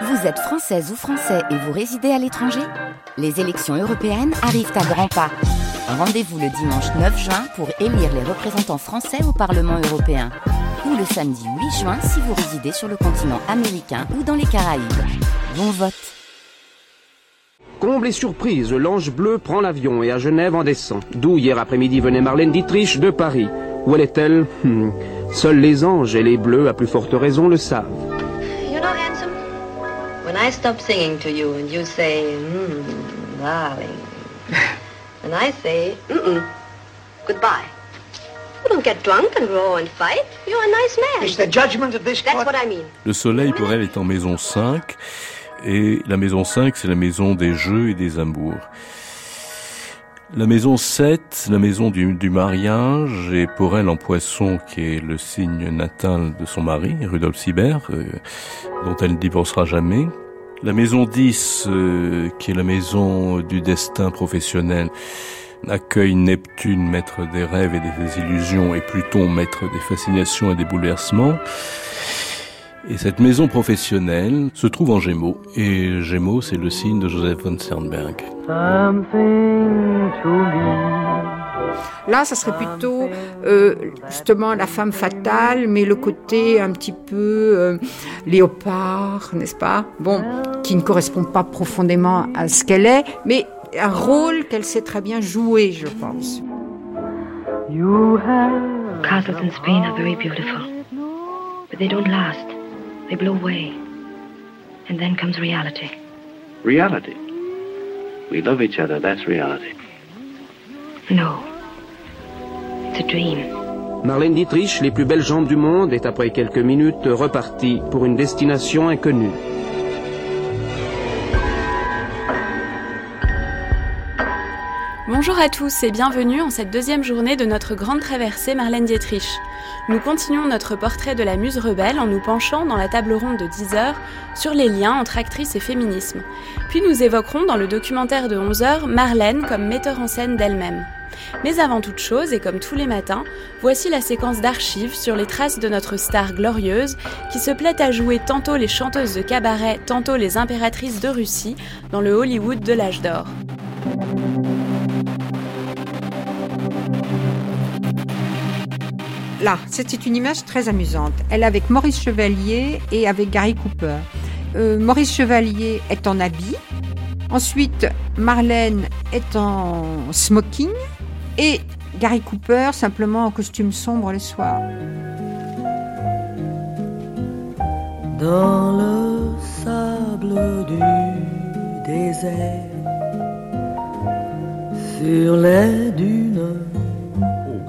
Vous êtes française ou français et vous résidez à l'étranger Les élections européennes arrivent à grands pas. Rendez-vous le dimanche 9 juin pour élire les représentants français au Parlement européen. Ou le samedi 8 juin si vous résidez sur le continent américain ou dans les Caraïbes. Bon vote Comble et surprise, l'Ange Bleu prend l'avion et à Genève en descend. D'où hier après-midi venait Marlène Dietrich de Paris. Où elle est-elle? Hmm. Seuls les anges et les bleus, à plus forte raison, le savent. When I stop singing to you and you say, mm, darling, and I say, mm-mm, goodbye. You don't get drunk and row and fight. You're a nice man. It's the judgment of this That's what I mean. Le soleil pour elle est en maison 5 et la maison 5 c'est la maison des jeux et des amours. La maison 7, la maison du, du mariage, et pour elle en poisson, qui est le signe natal de son mari, Rudolf Sibert, euh, dont elle ne divorcera jamais. La maison 10, euh, qui est la maison du destin professionnel, accueille Neptune, maître des rêves et des illusions, et Pluton, maître des fascinations et des bouleversements. Et cette maison professionnelle se trouve en Gémeaux. Et Gémeaux, c'est le signe de Joseph von Sternberg. Là, ça serait plutôt euh, justement la femme fatale, mais le côté un petit peu euh, léopard, n'est-ce pas? Bon, qui ne correspond pas profondément à ce qu'elle est, mais un rôle qu'elle sait très bien jouer, je pense. Castles in Spain are very beautiful, but they don't last. They blow away. And then comes reality. Reality. We love each other, that's reality. No. It's a dream. Marlène Dietrich, les plus belles jambes du monde, est après quelques minutes repartie pour une destination inconnue. Bonjour à tous et bienvenue en cette deuxième journée de notre grande traversée Marlène Dietrich. Nous continuons notre portrait de la muse rebelle en nous penchant dans la table ronde de 10 heures sur les liens entre actrice et féminisme. Puis nous évoquerons dans le documentaire de 11 heures Marlène comme metteur en scène d'elle-même. Mais avant toute chose, et comme tous les matins, voici la séquence d'archives sur les traces de notre star glorieuse qui se plaît à jouer tantôt les chanteuses de cabaret, tantôt les impératrices de Russie dans le Hollywood de l'âge d'or. Là, c'était une image très amusante. Elle est avec Maurice Chevalier et avec Gary Cooper. Euh, Maurice Chevalier est en habit. Ensuite, Marlène est en smoking. Et Gary Cooper simplement en costume sombre le soir. Dans le sable du désert, sur les dunes.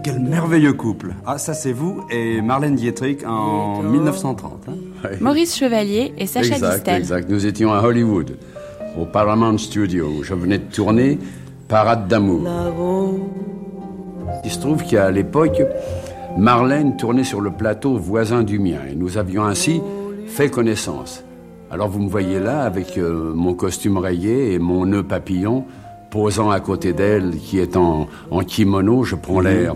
Quel merveilleux couple Ah, ça c'est vous et Marlène Dietrich en 1930. hein. Maurice Chevalier et Sacha exact, Distel. exact. Nous étions à Hollywood, au Paramount Studio, où je venais de tourner Parade d'amour. Il se trouve qu'à l'époque, Marlène tournait sur le plateau voisin du mien, et nous avions ainsi fait connaissance. Alors vous me voyez là, avec euh, mon costume rayé et mon nœud papillon, posant à côté d'elle, qui est en, en kimono, je prends l'air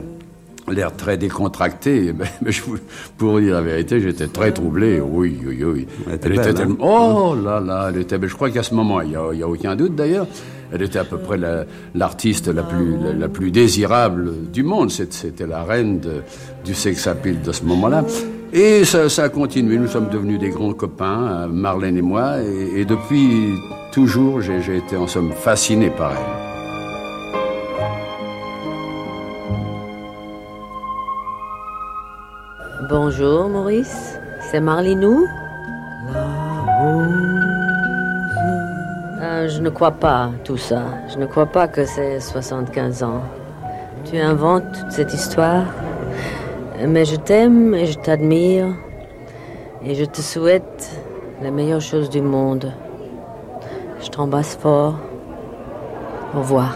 l'air très décontracté, mais, mais je vous- pour dire la vérité, j'étais très troublé. Oui, oui, oui. Elle était Elle belle, hein Oh là là, elle était belle. Je crois qu'à ce moment, il n'y a, a aucun doute d'ailleurs, elle était à peu près la- l'artiste la, plus, la, la plus désirable du monde. C'était la reine de- du sex appeal de ce moment-là. Et ça, ça a continué. Nous sommes devenus des grands copains, euh, Marlène et moi. Et, et depuis toujours, j'ai été en somme fasciné par elle. Bonjour, Maurice. C'est Marlinou? Euh, Je ne crois pas tout ça. Je ne crois pas que c'est 75 ans. Tu inventes toute cette histoire. Mais je t'aime et je t'admire. Et je te souhaite la meilleure chose du monde. Je t'embrasse fort. Au revoir.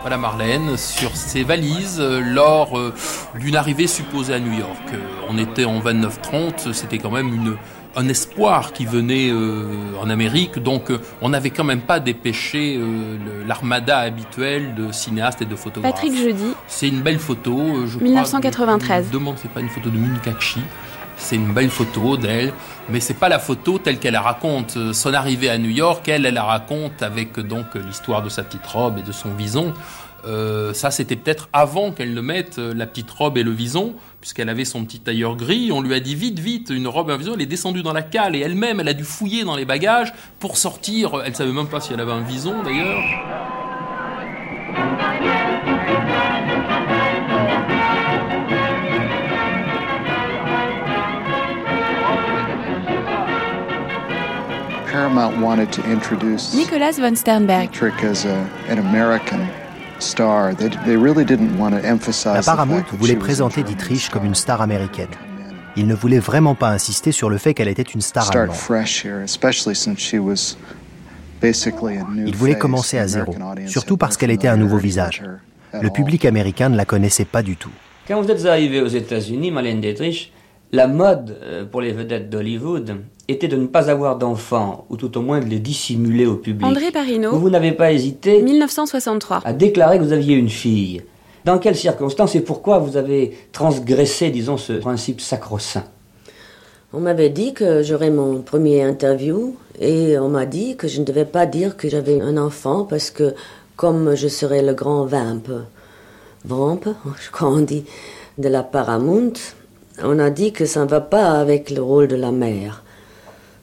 Voilà Marlène, sur ses valises, euh, lors euh, d'une arrivée supposée à New York. Euh, On était en 29-30, c'était quand même une, un espoir qui venait en Amérique. Donc, on n'avait quand même pas dépêché l'armada habituelle de cinéastes et de photographes. Patrick Jeudi. C'est une belle photo. Je 1993. je me demande, c'est pas une photo de Munkakshi. C'est une belle photo d'elle, mais c'est pas la photo telle qu'elle la raconte. Son arrivée à New York, elle, elle la raconte avec donc l'histoire de sa petite robe et de son vison. Euh, ça, c'était peut-être avant qu'elle ne mette euh, la petite robe et le vison, puisqu'elle avait son petit tailleur gris. On lui a dit vite, vite, une robe et un vison. Elle est descendue dans la cale et elle-même, elle a dû fouiller dans les bagages pour sortir. Elle savait même pas si elle avait un vison d'ailleurs. Paramount wanted to introduce Nicolas von Sternberg as a, an American La Paramount voulait présenter Dietrich comme une star américaine. Il ne voulait vraiment pas insister sur le fait qu'elle était une star allemande. Il voulait commencer à zéro, surtout parce qu'elle était un nouveau visage. Le public américain ne la connaissait pas du tout. Quand vous êtes arrivé aux États-Unis, Marlène Dietrich, la mode euh, pour les vedettes d'Hollywood était de ne pas avoir d'enfants, ou tout au moins de les dissimuler au public. André Parino. Vous, n'avez pas hésité 1963. à déclarer que vous aviez une fille. Dans quelles circonstances et pourquoi vous avez transgressé, disons, ce principe sacro-saint? On m'avait dit que j'aurais mon premier interview et on m'a dit que je ne devais pas dire que j'avais un enfant parce que comme je serais le grand vamp, vamp, je crois on dit, de la Paramount, on a dit que ça ne va pas avec le rôle de la mère.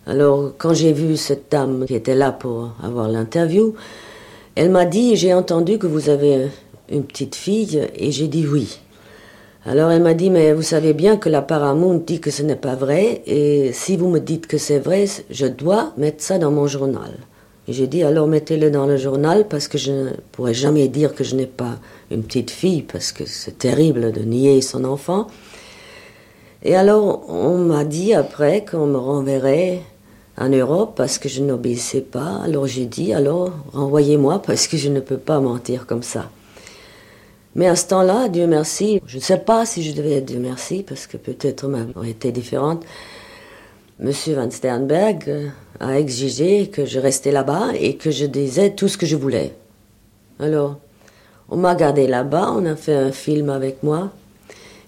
Alors, quand j'ai vu cette dame qui était là pour avoir l'interview, elle m'a dit J'ai entendu que vous avez une petite fille, et j'ai dit oui. Alors elle m'a dit Mais vous savez bien que la Paramount dit que ce n'est pas vrai, et si vous me dites que c'est vrai, je dois mettre ça dans mon journal. J'ai dit Alors mettez-le dans le journal, parce que je ne pourrais jamais dire que je n'ai pas une petite fille, parce que c'est terrible de nier son enfant. Et alors, on m'a dit après qu'on me renverrait en Europe parce que je n'obéissais pas. Alors j'ai dit, alors renvoyez-moi parce que je ne peux pas mentir comme ça. Mais à ce temps-là, Dieu merci, je ne sais pas si je devais être Dieu merci parce que peut-être ma vie aurait été différente. Monsieur Van Sternberg a exigé que je restais là-bas et que je disais tout ce que je voulais. Alors, on m'a gardé là-bas, on a fait un film avec moi.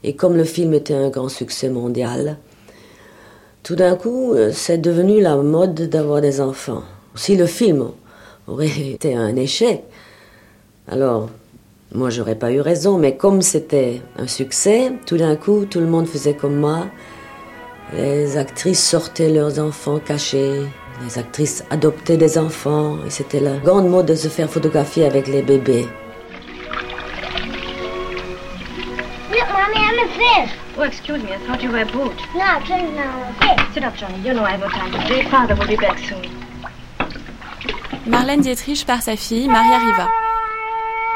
Et comme le film était un grand succès mondial, tout d'un coup, euh, c'est devenu la mode d'avoir des enfants. Si le film aurait été un échec, alors moi j'aurais pas eu raison, mais comme c'était un succès, tout d'un coup tout le monde faisait comme moi. Les actrices sortaient leurs enfants cachés, les actrices adoptaient des enfants, et c'était la grande mode de se faire photographier avec les bébés. Oh, excuse me, I thought you were a boot. No, I'm trying now. Sit up, Johnny. You know I have no time today. Father will be back soon. Marlène Dietrich par sa fille, Maria Riva.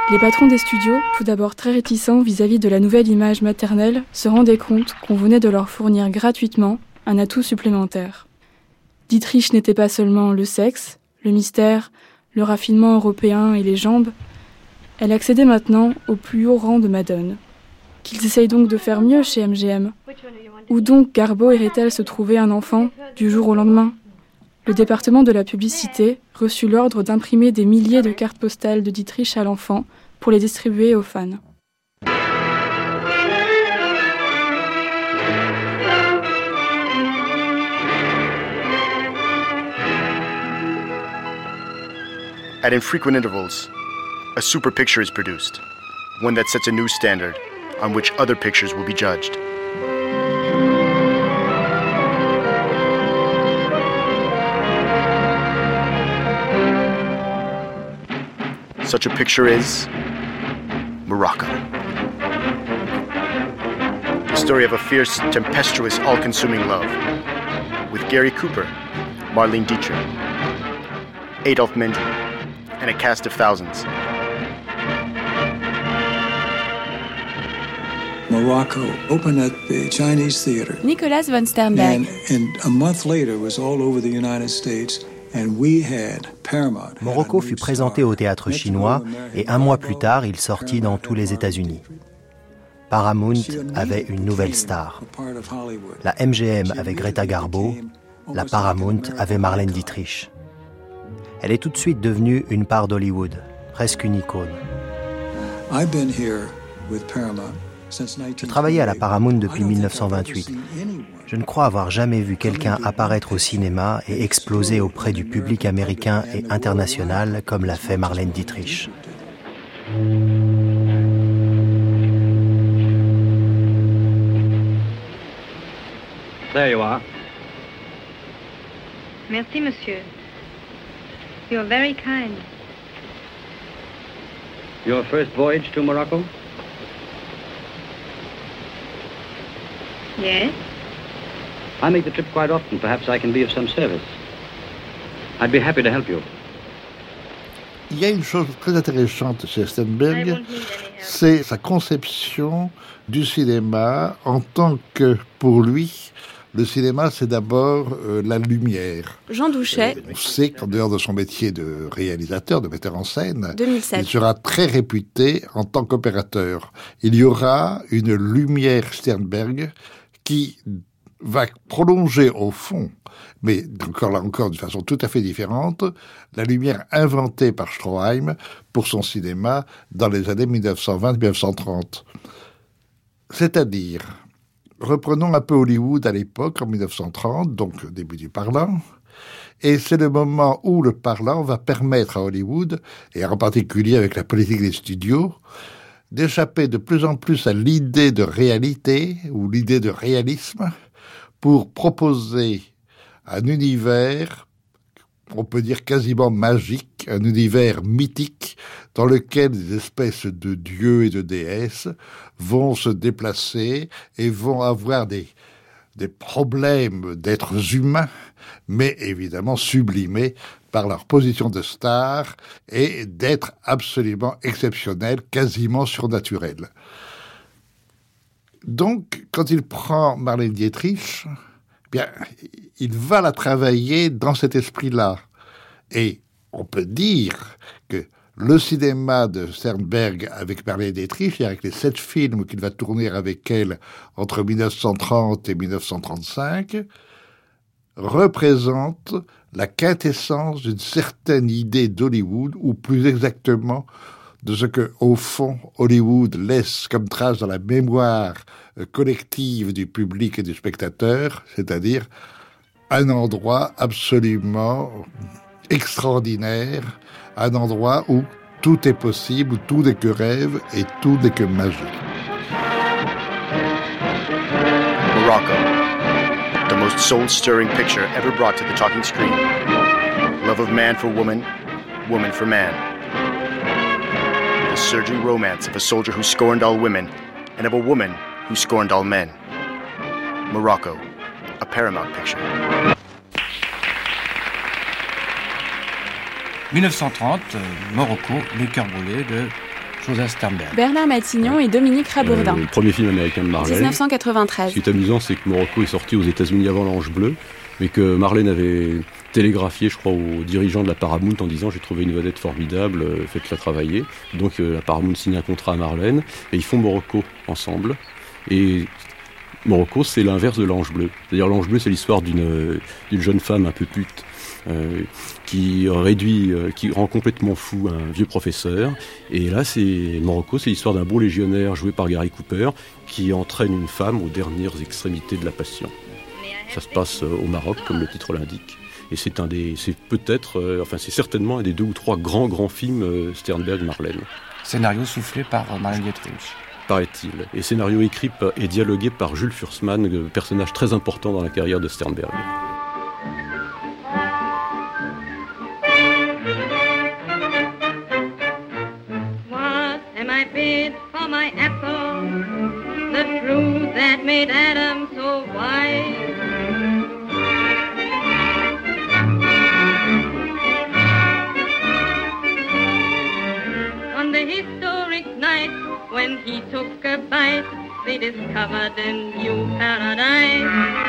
Les patrons des studios, tout d'abord très réticents vis-à-vis de la nouvelle image maternelle, se rendaient compte qu'on venait de leur fournir gratuitement un atout supplémentaire. Dietrich n'était pas seulement le sexe, le mystère, le raffinement européen et les jambes, elle accédait maintenant au plus haut rang de Madone. Qu'ils essayent donc de faire mieux chez MGM. Où donc Garbo irait-elle se trouver un enfant du jour au lendemain Le département de la publicité reçut l'ordre d'imprimer des milliers de cartes postales de Dietrich à l'enfant pour les distribuer aux fans. At infrequent intervals, a super picture is produced, one that sets a new standard on which other pictures will be judged. Such a picture is Morocco. The story of a fierce, tempestuous, all consuming love. With Gary Cooper, Marlene Dietrich, Adolf Mendy, and a cast of thousands. Morocco opened at the Chinese theater. Nicolas von Sternberg. And, and a month later was all over the United States. And we had Paramount. Morocco fut présenté au théâtre chinois et un mois plus tard, il sortit dans tous les États-Unis. Paramount avait une nouvelle star. La MGM avec Greta Garbo la Paramount avait Marlène Dietrich. Elle est tout de suite devenue une part d'Hollywood, presque une icône. Je travaillais à la Paramount depuis 1928. Je ne crois avoir jamais vu quelqu'un apparaître au cinéma et exploser auprès du public américain et international comme l'a fait Marlène Dietrich. There you are. Merci, monsieur. You're very kind. Your first voyage to Morocco? Yes? I make the trip quite often. Perhaps I can be of some service. I'd be happy to help you. Il y a une chose très intéressante chez Stenberg, c'est sa conception du cinéma en tant que, pour lui, le cinéma, c'est d'abord euh, la lumière. Jean Douchet. Euh, on sait qu'en dehors de son métier de réalisateur, de metteur en scène, 2007. il sera très réputé en tant qu'opérateur. Il y aura une lumière Sternberg qui va prolonger au fond, mais encore là encore d'une façon tout à fait différente, la lumière inventée par Stroheim pour son cinéma dans les années 1920-1930. C'est-à-dire, reprenons un peu Hollywood à l'époque, en 1930, donc début du parlant, et c'est le moment où le parlant va permettre à Hollywood, et en particulier avec la politique des studios, d'échapper de plus en plus à l'idée de réalité ou l'idée de réalisme pour proposer un univers, on peut dire quasiment magique, un univers mythique dans lequel des espèces de dieux et de déesses vont se déplacer et vont avoir des, problèmes d'êtres humains, mais évidemment sublimés par leur position de star et d'être absolument exceptionnels, quasiment surnaturels. Donc, quand il prend Marlène Dietrich, bien, il va la travailler dans cet esprit-là. Et on peut dire que le cinéma de Sternberg avec Marlène Dietrich, et avec les sept films qu'il va tourner avec elle entre 1930 et 1935, représente la quintessence d'une certaine idée d'Hollywood, ou plus exactement de ce que, au fond, Hollywood laisse comme trace dans la mémoire euh, collective du public et du spectateur, c'est-à-dire un endroit absolument extraordinaire, un endroit où tout est possible, tout n'est que rêve et tout n'est que magie. Most soul-stirring picture ever brought to the talking screen. Love of man for woman, woman for man. The surging romance of a soldier who scorned all women and of a woman who scorned all men. Morocco, a Paramount picture. 1930, euh, Morocco, Le cœur brûlé de Joseph Sternberg. Bernard Matignon et Dominique Rabourdin. Euh, le premier film américain de Marlène. 1993. Ce qui est amusant, c'est que Morocco est sorti aux États-Unis avant l'Ange Bleu, mais que Marlène avait télégraphié, je crois, aux dirigeants de la Paramount en disant j'ai trouvé une vedette formidable, euh, faites-la travailler. Donc la Paramount signe un contrat à Marlène et ils font Morocco ensemble. Et Morocco, c'est l'inverse de l'Ange Bleu. C'est-à-dire l'Ange Bleu, c'est l'histoire d'une jeune femme un peu pute euh, qui réduit, euh, qui rend complètement fou un vieux professeur. Et là, c'est Morocco, c'est l'histoire d'un beau légionnaire joué par Gary Cooper qui entraîne une femme aux dernières extrémités de la passion. Ça se passe euh, au Maroc, comme le titre l'indique. Et c'est un des, c'est peut-être, enfin c'est certainement un des deux ou trois grands grands films Sternberg-Marlène. Scénario soufflé par Marlène Dietrich paraît-il, et scénario écrit et dialogué par Jules Fursman, personnage très important dans la carrière de Sternberg. Made Adam so wise. On the historic night when he took a bite, they discovered a new paradise.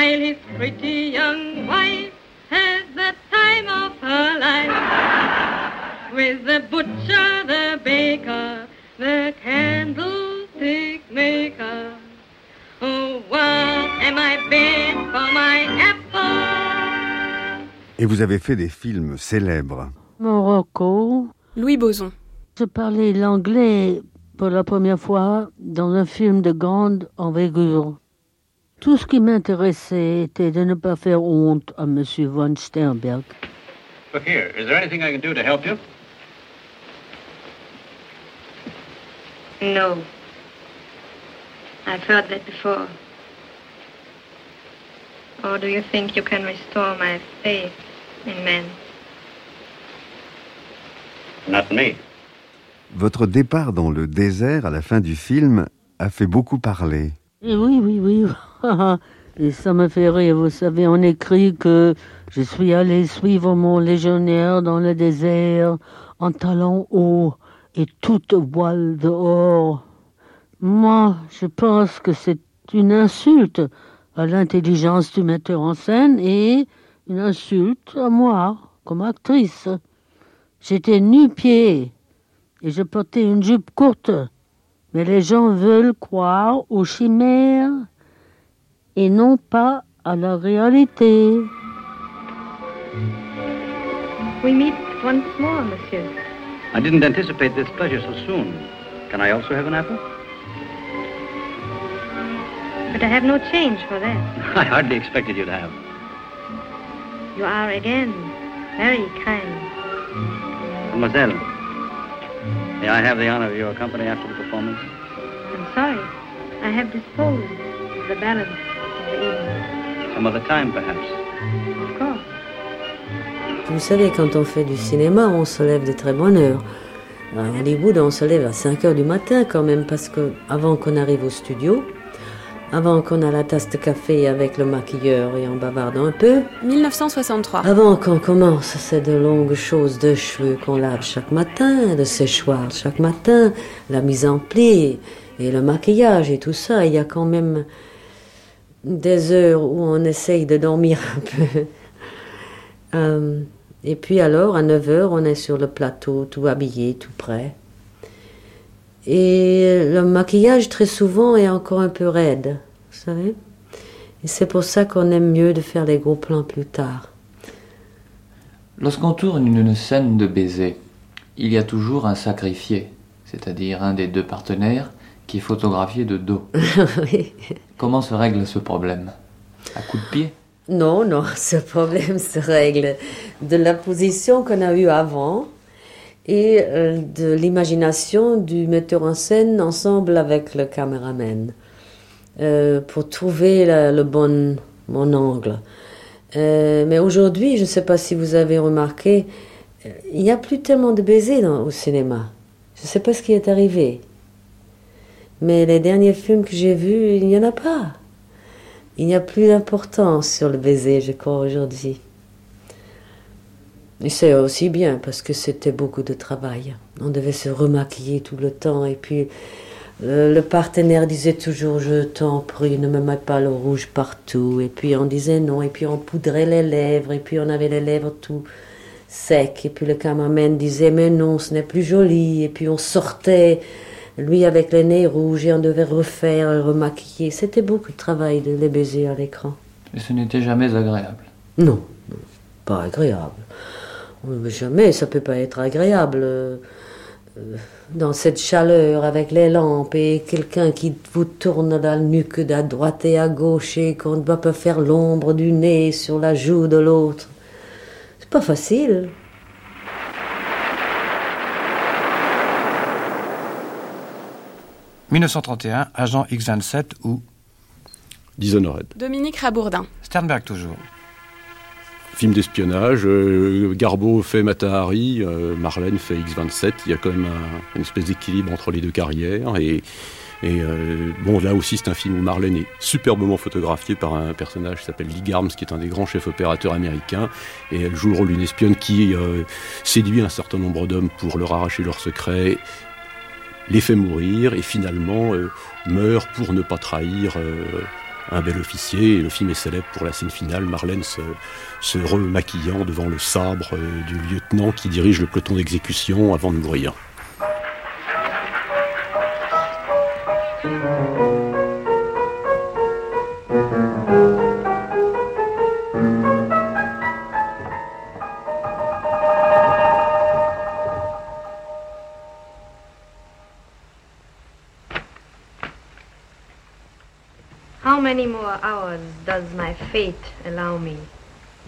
While his pretty young wife has the time of with the butcher, the baker, the candlestick maker. Oh, what am I been for my apple? Et vous avez fait des films célèbres. Morocco. Louis Boson. Je parlais l'anglais pour la première fois dans un film de grande envergure. Tout ce qui m'intéressait était de ne pas faire honte à M. von Sternberg. Look here, is there anything I can do to help you? No. I've heard that before. Or do you think you can restore my faith in men? Not me. Votre départ dans le désert à la fin du film a fait beaucoup parler. Et oui, oui, oui. Et ça me fait rire. Vous savez, on écrit que je suis allé suivre mon légionnaire dans le désert en talons hauts et toute voile dehors. Moi, je pense que c'est une insulte à l'intelligence du metteur en scène et une insulte à moi comme actrice. J'étais nu-pied et je portais une jupe courte. Mais les gens veulent croire aux chimères et non pas à la réalité. We meet once more, monsieur. I didn't anticipate this pleasure so soon. Can I also have an apple? But I have no change for that. I hardly expected you to have. You are again very kind. Mademoiselle, may I have the honor of your company after the performance? I'm sorry. I have disposed of the balance of the evening. Some other time, perhaps. Of course. Vous savez, quand on fait du cinéma, on se lève de très bonne heure. À Hollywood, on se lève à 5 heures du matin quand même, parce que avant qu'on arrive au studio, avant qu'on a la tasse de café avec le maquilleur et en bavardant un peu. 1963. Avant qu'on commence, c'est de longues choses de cheveux qu'on lave chaque matin, de séchoir chaque matin, la mise en pli et le maquillage et tout ça. Il y a quand même des heures où on essaye de dormir un peu. Euh, et puis alors, à 9 heures, on est sur le plateau, tout habillé, tout prêt. Et le maquillage, très souvent, est encore un peu raide, vous savez. Et c'est pour ça qu'on aime mieux de faire les gros plans plus tard. Lorsqu'on tourne une scène de baiser, il y a toujours un sacrifié, c'est-à-dire un des deux partenaires qui est photographié de dos. oui. Comment se règle ce problème? À coup de pied? Non, non, ce problème se règle de la position qu'on a eue avant et euh, de l'imagination du metteur en scène ensemble avec le caméraman euh, pour trouver le bon, angle. Euh, mais aujourd'hui, je ne sais pas si vous avez remarqué, il n'y a plus tellement de baisers au cinéma. Je ne sais pas ce qui est arrivé. Mais les derniers films que j'ai vus, il n'y en a pas. Il n'y a plus d'importance sur le baiser, je crois, aujourd'hui. Et c'est aussi bien parce que c'était beaucoup de travail. On devait se remaquiller tout le temps et puis euh, le partenaire disait toujours je t'en prie ne me mets pas le rouge partout et puis on disait non et puis on poudrait les lèvres et puis on avait les lèvres tout secs et puis le cameraman disait mais non ce n'est plus joli et puis on sortait lui avec le nez rouge et on devait refaire et remaquiller. C'était beaucoup de travail de les baiser à l'écran. Et ce n'était jamais agréable. Non, pas agréable. Jamais, ça peut pas être agréable. euh, euh, Dans cette chaleur avec les lampes et quelqu'un qui vous tourne la nuque à droite et à gauche et qu'on ne doit pas faire l'ombre du nez sur la joue de l'autre. C'est pas facile. « 1931, agent X-27 ou Dishonored. Dominique Rabourdin. Sternberg toujours. Film d'espionnage, euh, Garbo fait Matahari, euh, Marlène fait X-27, il y a quand même un- une espèce d'équilibre entre les deux carrières. Et, et euh, bon, là aussi, c'est un film où Marlène est superbement photographiée par un personnage qui s'appelle Lee Garms, qui est un des grands chefs opérateurs américains. Et elle joue le rôle d'une espionne qui euh, séduit un certain nombre d'hommes pour leur arracher leurs secrets, les fait mourir et finalement euh, meurt pour ne pas trahir euh, un bel officier. Et le film est célèbre pour la scène finale, Marlène se, se remaquillant devant le sabre du lieutenant qui dirige le peloton d'exécution avant de mourir. Does my fate allow me?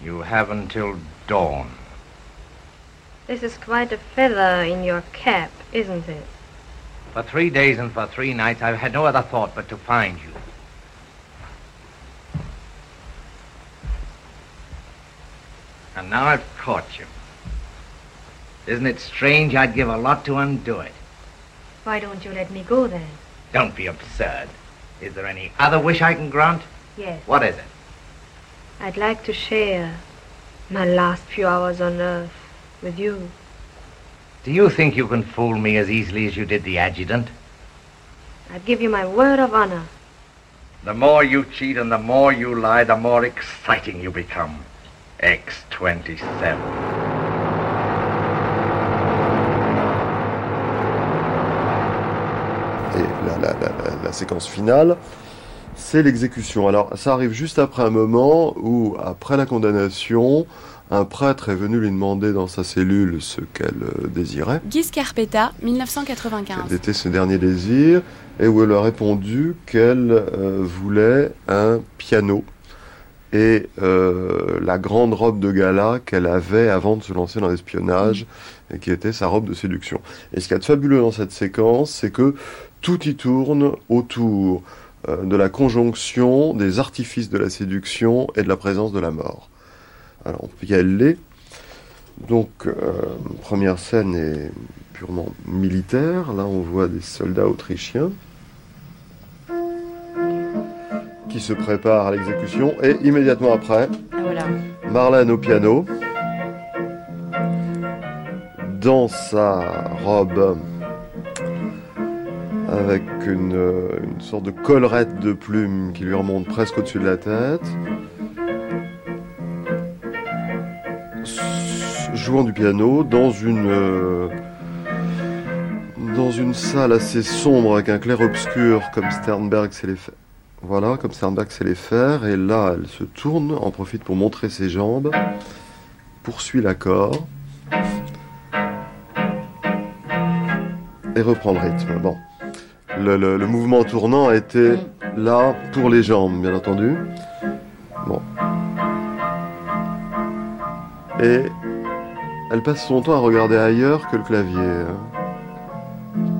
You have until dawn. This is quite a feather in your cap, isn't it? For three days and for three nights, I've had no other thought but to find you. And now I've caught you. Isn't it strange I'd give a lot to undo it? Why don't you let me go then? Don't be absurd. Is there any other wish I can grant? Yes. What is it? I'd like to share my last few hours on Earth with you. Do you think you can fool me as easily as you did the adjutant? I'd give you my word of honor. The more you cheat and the more you lie, the more exciting you become. X-27. Séquence finale, c'est l'exécution. Alors ça arrive juste après un moment où, après la condamnation, un prêtre est venu lui demander dans sa cellule ce qu'elle euh, désirait. Guy Scarpetta, 1995. Quel était ce dernier désir Et où elle a répondu qu'elle euh, voulait un piano et euh, la grande robe de gala qu'elle avait avant de se lancer dans l'espionnage et qui était sa robe de séduction. Et ce qu'il y a de fabuleux dans cette séquence, c'est que tout y tourne autour euh, de la conjonction des artifices de la séduction et de la présence de la mort. Alors, on y aller. Donc, euh, première scène est purement militaire. Là, on voit des soldats autrichiens qui se préparent à l'exécution. Et immédiatement après, ah, Marlène au piano, dans sa robe avec une, sorte de collerette de plumes qui lui remonte presque au-dessus de la tête. Jouant du piano dans une, euh, dans une salle assez sombre avec un clair-obscur comme Sternberg sait les. Voilà, comme Sternberg sait les faire. Et là, elle se tourne, en profite pour montrer ses jambes, poursuit l'accord et reprend le rythme. Bon le, le, le, mouvement tournant était là pour les jambes, bien entendu. Bon. Et elle passe son temps à regarder ailleurs que le clavier. Hein.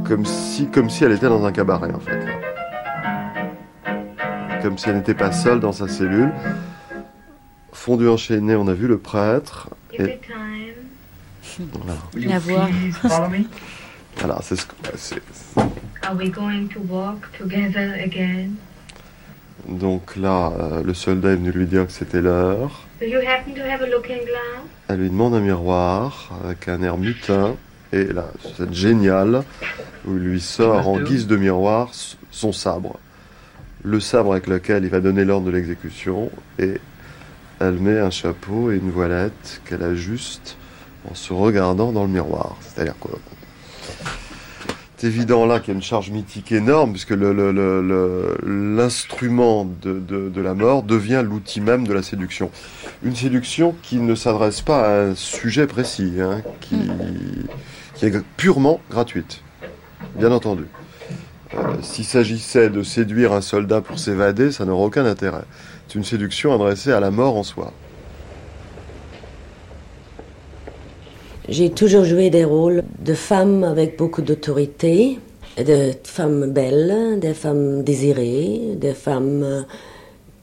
Comme si, comme si elle était dans un cabaret, en fait. Comme si elle n'était pas seule dans sa cellule. Fondu enchaîné, on a vu le prêtre. Et... Voilà. La voix. Voilà, c'est ce que. Are we going to walk together again? Donc là, euh, le soldat est venu lui dire que c'était l'heure. Elle lui demande un miroir avec un air mutin. Et là, c'est génial, où il lui sort en guise de miroir son sabre. Le sabre avec lequel il va donner l'ordre de l'exécution. Et elle met un chapeau et une voilette qu'elle ajuste en se regardant dans le miroir. C'est-à-dire quoi? C'est évident là qu'il y a une charge mythique énorme, puisque l'instrument de, de, de, la mort devient l'outil même de la séduction. Une séduction qui ne s'adresse pas à un sujet précis, hein, qui, qui, est purement gratuite, bien entendu. Euh, S'il s'agissait de séduire un soldat pour s'évader, ça n'aurait aucun intérêt. C'est une séduction adressée à la mort en soi. J'ai toujours joué des rôles de femmes avec beaucoup d'autorité, de femmes belles, des femmes désirées, des femmes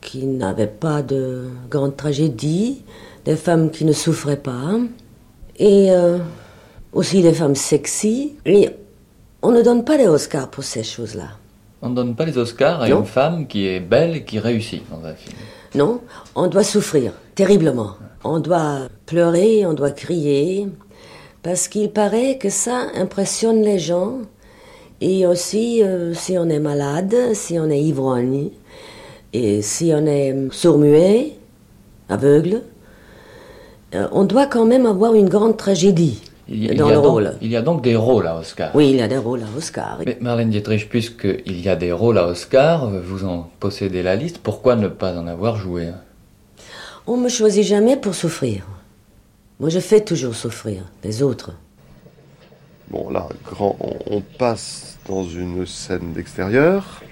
qui n'avaient pas de grande tragédie, des femmes qui ne souffraient pas, et euh, aussi des femmes sexy. Et on ne donne pas les Oscars pour ces choses-là. On ne donne pas les Oscars à Non. une femme qui est belle et qui réussit dans un film. Non, on doit souffrir terriblement. On doit pleurer, on doit crier, parce qu'il paraît que ça impressionne les gens. Et aussi, euh, si on est malade, si on est ivrogne, Et si on est sourd-muet, aveugle, euh, on doit quand même avoir une grande tragédie Il, dans y le donc, rôle. il y a donc des rôles à Oscar. Oui, il y a des rôles à Oscar. Mais Marlène Dietrich, puisqu'il y a des rôles à Oscar, vous en possédez la liste, pourquoi ne pas en avoir joué On me choisit jamais pour souffrir. Moi, je fais toujours souffrir les autres. Bon, là, grand, on, on passe dans une scène d'extérieur,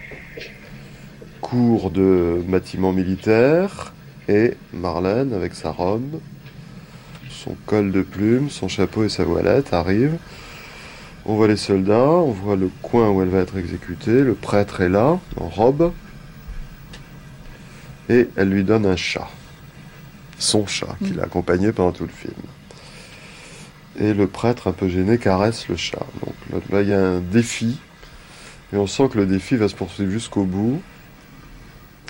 cours de bâtiment militaire, et Marlène, avec sa robe, son col de plume, son chapeau et sa voilette, arrive. On voit les soldats, on voit le coin où elle va être exécutée, le prêtre est là, en robe, et elle lui donne un chat. Son chat, qui l'a accompagné pendant tout le film. Et le prêtre, un peu gêné, caresse le chat. Donc là, il y a un défi. Et on sent que le défi va se poursuivre jusqu'au bout.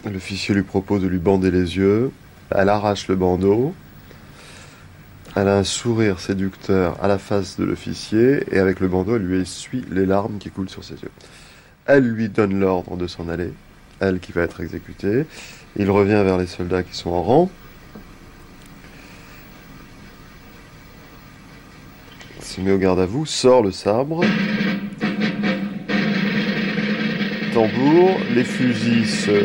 L'officier lui propose de lui bander les yeux. Elle arrache le bandeau. Elle a un sourire séducteur à la face de l'officier. Et avec le bandeau, elle lui essuie les larmes qui coulent sur ses yeux. Elle lui donne l'ordre de s'en aller. Elle qui va être exécutée. Il revient vers les soldats qui sont en rang. Se met au garde à vous, sort le sabre. Tambour, les fusils se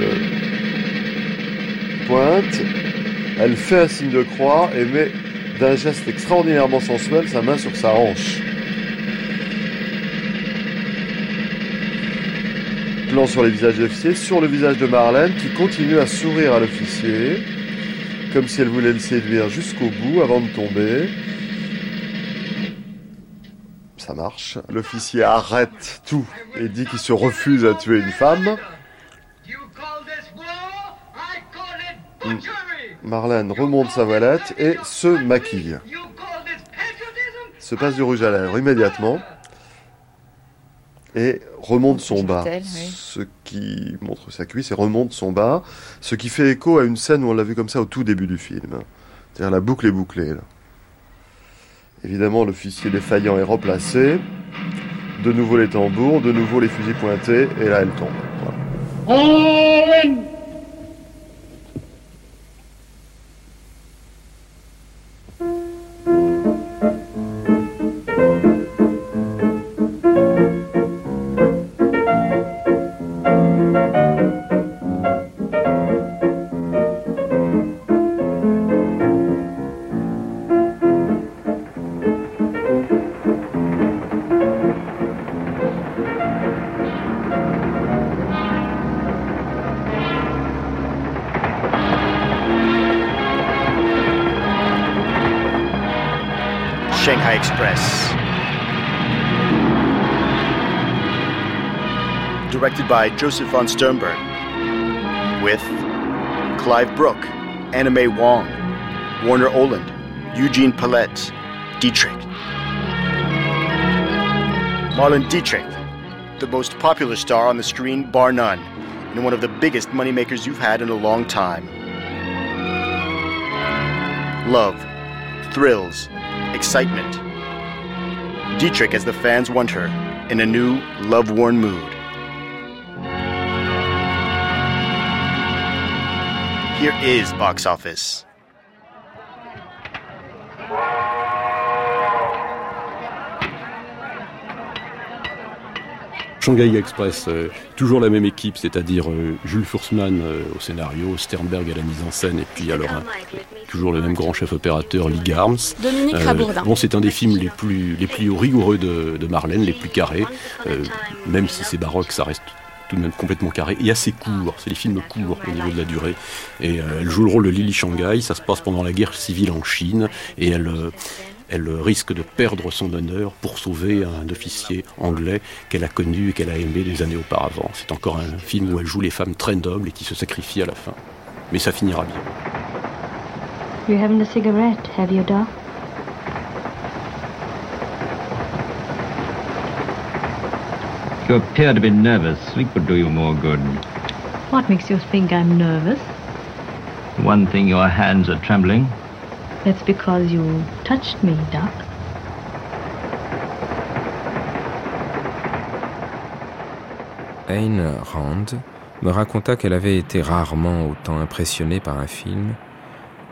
pointent. Elle fait un signe de croix et met d'un geste extraordinairement sensuel sa main sur sa hanche. Plan sur les visages des officiers, sur le visage de Marlène qui continue à sourire à l'officier, comme si elle voulait le séduire jusqu'au bout avant de tomber. Ça marche. L'officier arrête tout et dit qu'il se refuse à tuer une femme. Mm. Marlène remonte sa voilette et se maquille. Se passe du rouge à lèvres immédiatement et remonte son bas. Ce qui montre sa cuisse et remonte son bas. Ce qui fait écho à une scène où on l'a vu comme ça au tout début du film. C'est-à-dire la boucle est bouclée. Là. Évidemment, l'officier défaillant est replacé. De nouveau les tambours, de nouveau les fusils pointés, et là elle tombe. By Joseph von Sternberg. With Clive Brook, Anna Mae Wong, Warner Oland, Eugene Palette, Dietrich. Marlon Dietrich, the most popular star on the screen, bar none, and one of the biggest moneymakers you've had in a long time. Love, thrills, excitement. Dietrich as the fans want her, in a new, love worn mood. Here is box office. Shanghai Express, euh, toujours la même équipe, c'est-à-dire euh, Jules Fursman euh, au scénario, Sternberg à la mise en scène, et puis alors un- toujours le même grand chef opérateur, Lee Garms. Dominique Rabourdin. Bon, c'est un des films les plus, les plus rigoureux de, de Marlène, les plus carrés. Euh, même si c'est baroque, ça reste tout de même complètement carré et assez court. C'est des films courts au niveau de la durée. Et euh, elle joue le rôle de Lily Shanghai. Ça se passe pendant la guerre civile en Chine et elle. euh, elle risque de perdre son honneur pour sauver un officier anglais qu'elle a connu et qu'elle a aimé des années auparavant. C'est encore un film où elle joue les femmes très nobles et qui se sacrifient à la fin. Mais ça finira bien. You haven't a cigarette, have you, Doc? You appear to be nervous. Sleep would do you more good. What makes you think I'm nervous? One thing, your hands are trembling. That's because you touched me, Doc. Ayn Rand, me raconta qu'elle avait été rarement autant impressionnée par un film,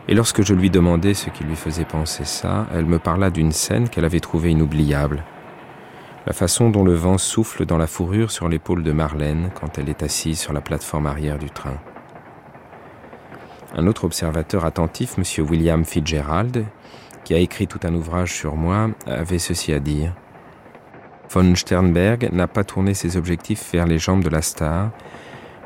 et lorsque je lui demandai ce qui lui faisait penser ça, elle me parla d'une scène qu'elle avait trouvée inoubliable. La façon dont le vent souffle dans la fourrure sur l'épaule de Marlène quand elle est assise sur la plateforme arrière du train. Un autre observateur attentif, M. William Fitzgerald, qui a écrit tout un ouvrage sur moi, avait ceci à dire. Von Sternberg n'a pas tourné ses objectifs vers les jambes de la star,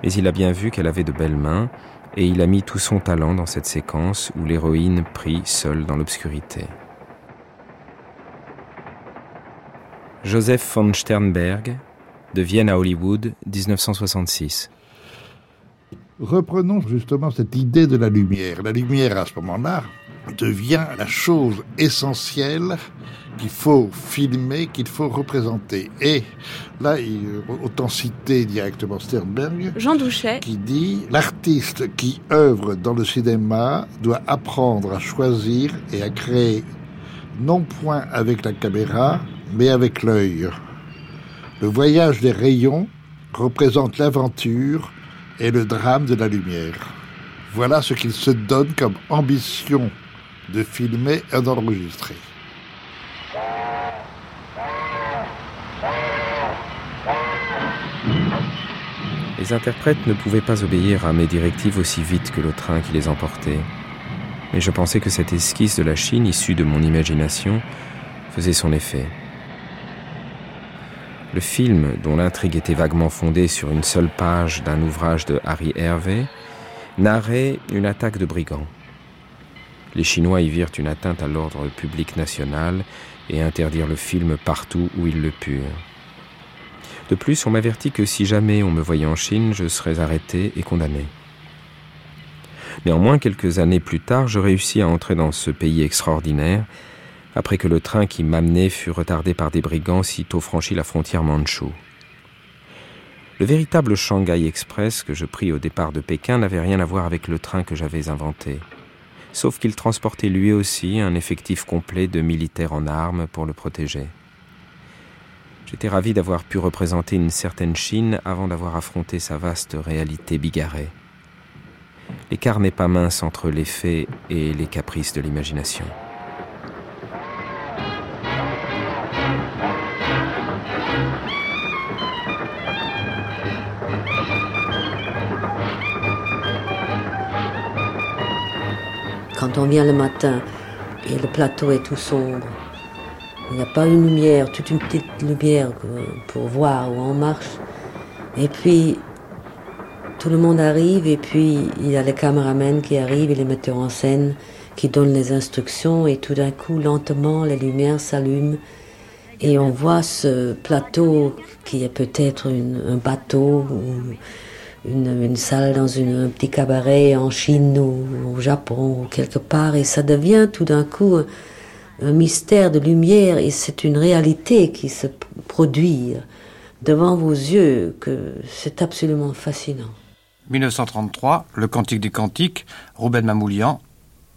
mais il a bien vu qu'elle avait de belles mains, et il a mis tout son talent dans cette séquence où l'héroïne prie seule dans l'obscurité. Joseph von Sternberg, de Vienne à Hollywood, 1966. Reprenons justement cette idée de la lumière. La lumière, à ce moment-là, devient la chose essentielle qu'il faut filmer, qu'il faut représenter. Et là, autant citer directement Sternberg, Jean Douchet, qui dit l'artiste qui œuvre dans le cinéma doit apprendre à choisir et à créer non point avec la caméra, mais avec l'œil. Le voyage des rayons représente l'aventure et le drame de la lumière. Voilà ce qu'il se donne comme ambition de filmer et d'enregistrer. Les interprètes ne pouvaient pas obéir à mes directives aussi vite que le train qui les emportait. Mais je pensais que cette esquisse de la Chine, issue de mon imagination, faisait son effet. Le film, dont l'intrigue était vaguement fondée sur une seule page d'un ouvrage de Harry Hervé, narrait une attaque de brigands. Les Chinois y virent une atteinte à l'ordre public national et interdirent le film partout où ils le purent. De plus, on m'avertit que si jamais on me voyait en Chine, je serais arrêté et condamné. Néanmoins, quelques années plus tard, je réussis à entrer dans ce pays extraordinaire, après que le train qui m'amenait fut retardé par des brigands sitôt franchi la frontière manchoue. Le véritable Shanghai Express que je pris au départ de Pékin n'avait rien à voir avec le train que j'avais inventé, sauf qu'il transportait lui aussi un effectif complet de militaires en armes pour le protéger. J'étais ravi d'avoir pu représenter une certaine Chine avant d'avoir affronté sa vaste réalité bigarrée. L'écart n'est pas mince entre les faits et les caprices de l'imagination. Quand on vient le matin et le plateau est tout sombre, il n'y a pas une lumière, toute une petite lumière pour voir où on marche. Et puis, tout le monde arrive et puis il y a les caméramens qui arrivent et les metteurs en scène qui donnent les instructions et tout d'un coup, lentement, les lumières s'allument et on voit ce plateau qui est peut-être un bateau une, salle dans un petit cabaret en Chine ou au Japon ou quelque part et ça devient tout d'un coup un mystère de lumière et c'est une réalité qui se produit devant vos yeux que c'est absolument fascinant. 1933, le Cantique des Cantiques, Ruben Mamoulian.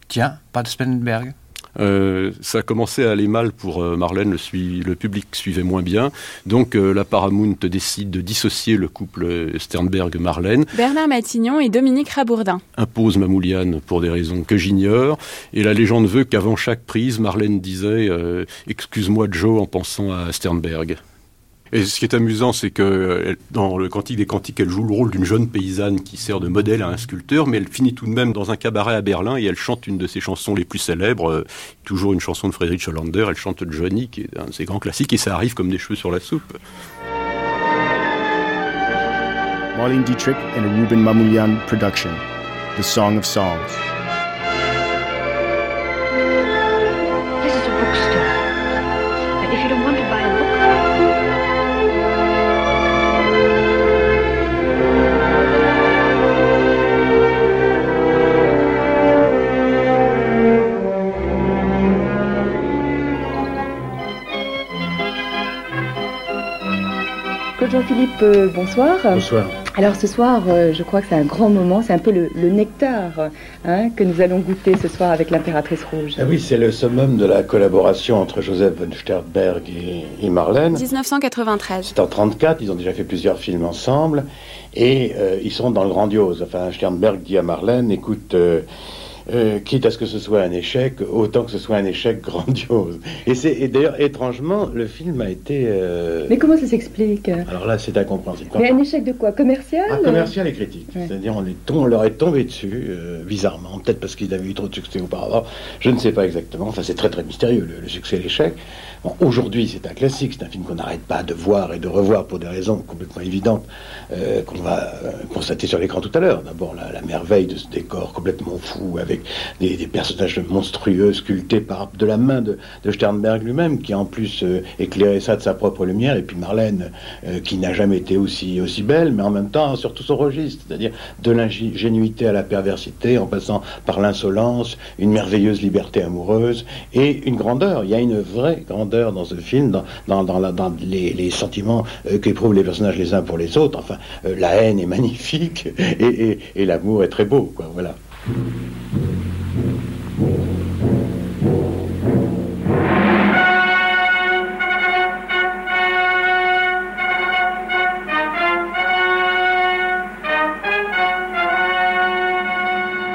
Tiens, pas de Spendenberg euh, ça a commencé à aller mal pour euh, Marlène, le, le, public suivait moins bien. Donc euh, la Paramount décide de dissocier le couple Sternberg-Marlène. Bernard Matignon et Dominique Rabourdin. Impose Mamoulian pour des raisons que j'ignore. Et la légende veut qu'avant chaque prise, Marlène disait Excuse-moi Joe en pensant à Sternberg. Et ce qui est amusant, c'est que dans le Cantique des Cantiques, elle joue le rôle d'une jeune paysanne qui sert de modèle à un sculpteur, mais elle finit tout de même dans un cabaret à Berlin et elle chante une de ses chansons les plus célèbres, euh, toujours une chanson de Friedrich Hollander. Elle chante Johnny, qui est un de ses grands classiques, et ça arrive comme des cheveux sur la soupe. Marlene Dietrich in a Ruben Mamoulian production, The Song of Songs. Jean-Philippe, euh, bonsoir. Bonsoir. Alors ce soir, euh, je crois que c'est un grand moment, c'est un peu le, le nectar hein, que nous allons goûter ce soir avec l'impératrice rouge. Ah oui, c'est le summum de la collaboration entre Joseph von Sternberg et, et Marlène. 1993. C'est en 34, ils ont déjà fait plusieurs films ensemble et euh, ils sont dans le grandiose. Enfin, Sternberg dit à Marlène, écoute, euh, euh, quitte à ce que ce soit un échec, autant que ce soit un échec grandiose. Et d'ailleurs étrangement, le film a été. euh, Mais comment ça s'explique? Alors là, c'est incompréhensible. Mais un échec de quoi? Commercial? Commercial et critique. Ouais. C'est-à-dire, on, on leur est tombé dessus, euh, bizarrement. Peut-être parce qu'ils avaient eu trop de succès auparavant. Je ne sais pas exactement. Enfin, c'est très très mystérieux, le, le succès et l'échec. Aujourd'hui, c'est un classique. C'est un film qu'on n'arrête pas de voir et de revoir pour des raisons complètement évidentes euh, qu'on va euh, constater sur l'écran tout à l'heure. D'abord, la, merveille de ce décor complètement fou avec des, personnages monstrueux sculptés par de la main de, de Sternberg lui-même, qui en plus euh, éclairait ça de sa propre lumière. Et puis Marlène, euh, qui n'a jamais été aussi, aussi belle, mais en même temps sur tout son registre, c'est-à-dire de l'ingénuité à la perversité, en passant par l'insolence, une merveilleuse liberté amoureuse et une grandeur. Il y a une vraie grandeur dans ce film, dans, dans, dans, les, les sentiments euh, qu'éprouvent les personnages les uns pour les autres. Enfin, euh, la haine est magnifique et, et- et l'amour est très beau, quoi. Voilà.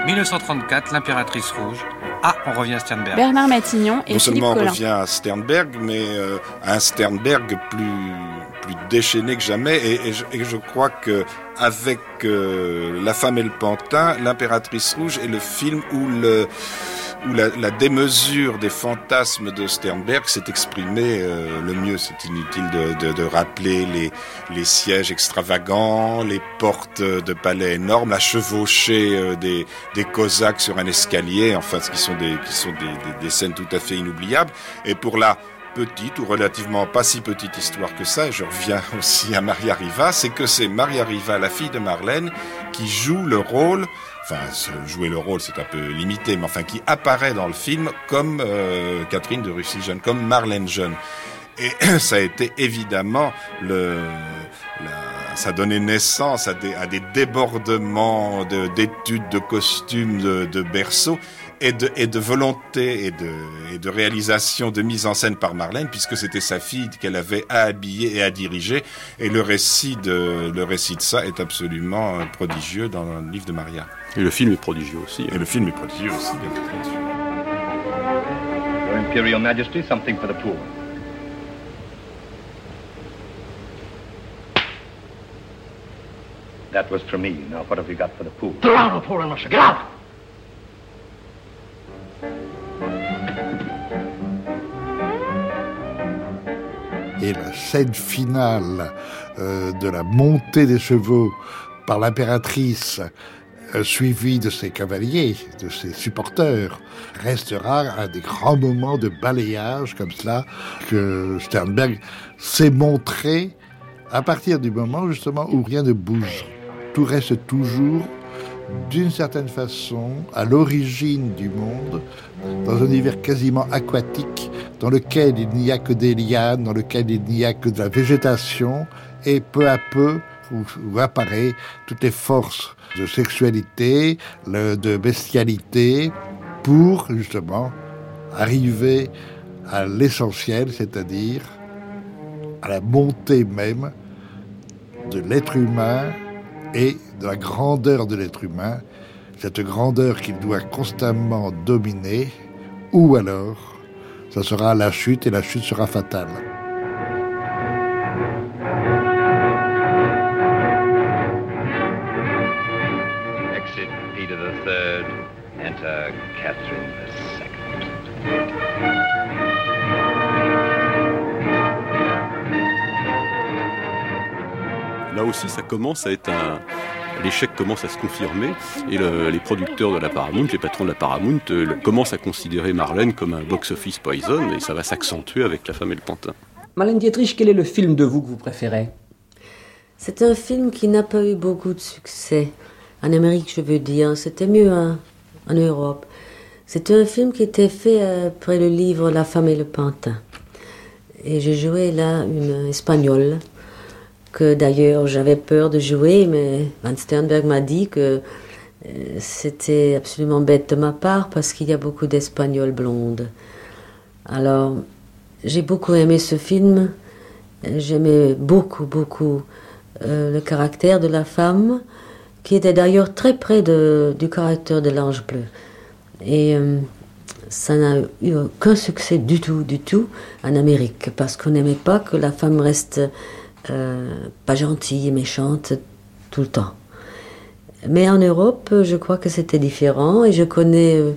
« 1934, l'impératrice rouge. Ah, on revient à Sternberg. Bernard Matignon et non Philippe seulement on Collin. revient à Sternberg, mais euh, à un Sternberg plus, plus déchaîné que jamais. Et, et je, et je crois que avec euh, La femme et le pantin, L'impératrice rouge est le film où, le, où la, la démesure des fantasmes de Sternberg s'est exprimée euh, le mieux. C'est inutile de, de, de rappeler les, les sièges extravagants, les portes de palais énormes, la chevauchée euh, des, des Cosaques sur un escalier, enfin, ce qui sont des, qui sont des, des, scènes tout à fait inoubliables. Et pour la petite ou relativement pas si petite histoire que ça, et je reviens aussi à Maria Riva, c'est que c'est Maria Riva, la fille de Marlène, qui joue le rôle, enfin jouer le rôle c'est un peu limité, mais enfin qui apparaît dans le film comme euh, Catherine de Russie jeune, comme Marlène jeune. Et ça a été évidemment le, la- ça donné naissance à des, à des débordements de- d'études, de, costumes, de, de berceaux et de, et de volonté et de, et de réalisation de mise en scène par Marlène, puisque c'était sa fille qu'elle avait à habiller et à diriger. Et le récit de, le récit de ça est absolument euh, prodigieux dans le livre de Maria. Et le film est prodigieux aussi. Et le film est prodigieux aussi, bien entendu. Your Imperial Majesty, something for the poor. That was for me. Now, what have we got for the poor? There are no poor in Russia. Get out! Et la scène finale euh, de la montée des chevaux par l'impératrice, euh, suivie de ses cavaliers, de ses supporters, restera un des grands moments de balayage comme cela que Sternberg s'est montré à partir du moment justement où rien ne bouge. Tout reste toujours d'une certaine façon à l'origine du monde, dans un univers quasiment aquatique, dans lequel il n'y a que des lianes, dans lequel il n'y a que de la végétation, et peu à peu où, où apparaît toutes les forces de sexualité, de bestialité, pour justement arriver à l'essentiel, c'est-à-dire à la montée même de l'être humain et de la grandeur de l'être humain, cette grandeur qu'il doit constamment dominer, ou alors ça sera la chute et la chute sera fatale. Aussi, ça commence à être un. L'échec commence à se confirmer et le- les producteurs de la Paramount, les patrons de la Paramount, euh, commencent à considérer Marlène comme un box-office poison et ça va s'accentuer avec La femme et le pantin. Marlène Dietrich, quel est le film de vous que vous préférez? C'est un film qui n'a pas eu beaucoup de succès. En Amérique, je veux dire. C'était mieux hein, en Europe. C'est un film qui était fait après le livre La femme et le pantin. Et j'ai joué là une espagnole que d'ailleurs j'avais peur de jouer, mais Van Sternberg m'a dit que euh, c'était absolument bête de ma part parce qu'il y a beaucoup d'Espagnols blondes. Alors, j'ai beaucoup aimé ce film. J'aimais beaucoup, beaucoup euh, le caractère de la femme, qui était d'ailleurs très près du caractère de l'ange bleu. Et euh, ça n'a eu aucun succès du tout, du tout en Amérique, parce qu'on n'aimait pas que la femme reste pas gentille et méchante tout le temps. Mais en Europe, je crois que c'était différent et je connais euh,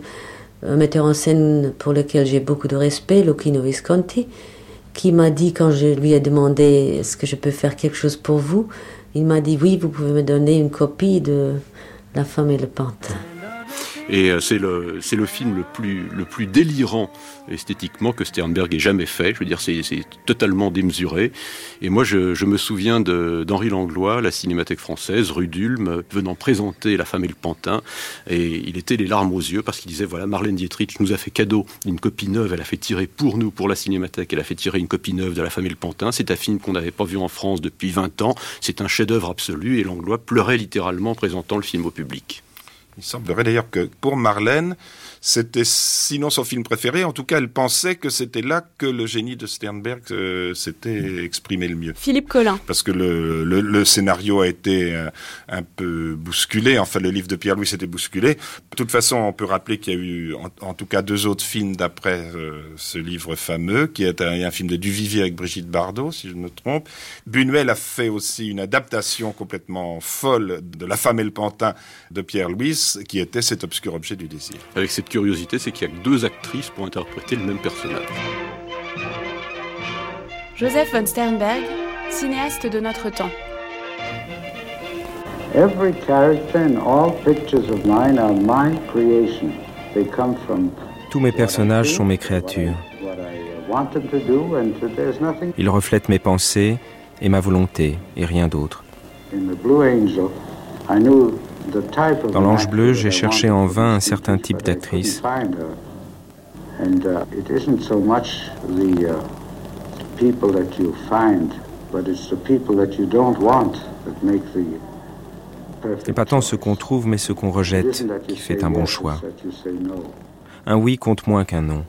un metteur en scène pour lequel j'ai beaucoup de respect, Lucchino Visconti, qui m'a dit quand je lui ai demandé est-ce que je peux faire quelque chose pour vous, il m'a dit oui, vous pouvez me donner une copie de La femme et le pantin. Et euh, c'est le, le film le plus, le plus délirant esthétiquement que Sternberg ait jamais fait. Je veux dire, c'est, totalement démesuré. Et moi, je, je me souviens d'Henri Langlois, la Cinémathèque française, rue d'Ulm, venant présenter La femme et le pantin. Et il était les larmes aux yeux parce qu'il disait, voilà, Marlène Dietrich nous a fait cadeau d'une copie neuve. Elle a fait tirer pour nous, pour la Cinémathèque, elle a fait tirer une copie neuve de La femme et le pantin. C'est un film qu'on n'avait pas vu en France depuis 20 ans. C'est un chef-d'œuvre absolu et Langlois pleurait littéralement en présentant le film au public. Il semblerait d'ailleurs que pour Marlène, c'était sinon son film préféré. En tout cas, elle pensait que c'était là que le génie de Sternberg euh, s'était exprimé le mieux. Philippe Collin. Parce que le, le, le scénario a été un, euh, un, peu bousculé. Enfin, le livre de Pierre-Louis s'était bousculé. De toute façon, on peut rappeler qu'il y a eu, en, en, tout cas, deux autres films d'après euh, ce livre fameux, qui est un, un, film de Duvivier avec Brigitte Bardot, si je ne me trompe. Buñuel a fait aussi une adaptation complètement folle de La femme et le pantin de Pierre-Louis, qui était cet obscur objet du désir. Avec cette curiosité, c'est qu'il y a que deux actrices pour interpréter le même personnage. Joseph von Sternberg, cinéaste de notre temps. Every character in all pictures of mine are my creation. They come from Tous mes personnages sont mes créatures. Ils reflètent mes pensées et ma volonté, et rien d'autre. Dans l'ange bleu, j'ai cherché en vain un certain type d'actrice. Ce n'est pas tant ce qu'on trouve, mais ce qu'on rejette qui fait un bon choix. Un oui compte moins qu'un non.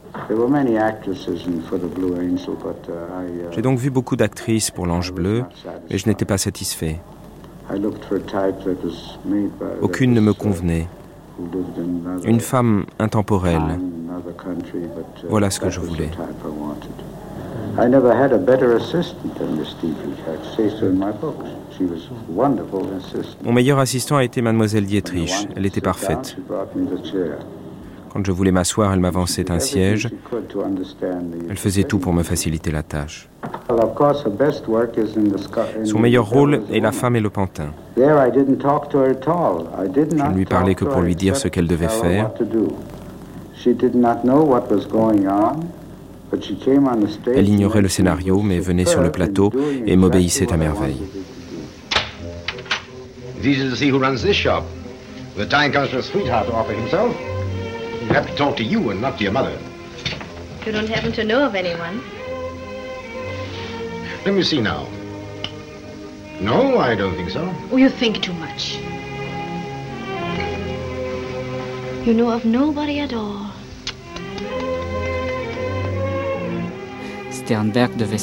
J'ai donc vu beaucoup d'actrices pour l'ange bleu, mais je n'étais pas satisfait. Aucune ne me convenait. Une femme intemporelle. Voilà ce que je voulais. Mon meilleur assistant a été mademoiselle Dietrich. Elle était parfaite. Quand je voulais m'asseoir, elle m'avançait un siège. Elle faisait tout pour me faciliter la tâche. Son meilleur rôle est La femme et le pantin. Je ne lui parlais que pour lui dire ce qu'elle devait faire. Elle ignorait le scénario, mais venait sur le plateau et m'obéissait à merveille. You have to talk to you and not to your mother. You don't happen to know of anyone? Let me see now. No, I don't think so. Oh, you think too much. You know of nobody at all. Sternberg devait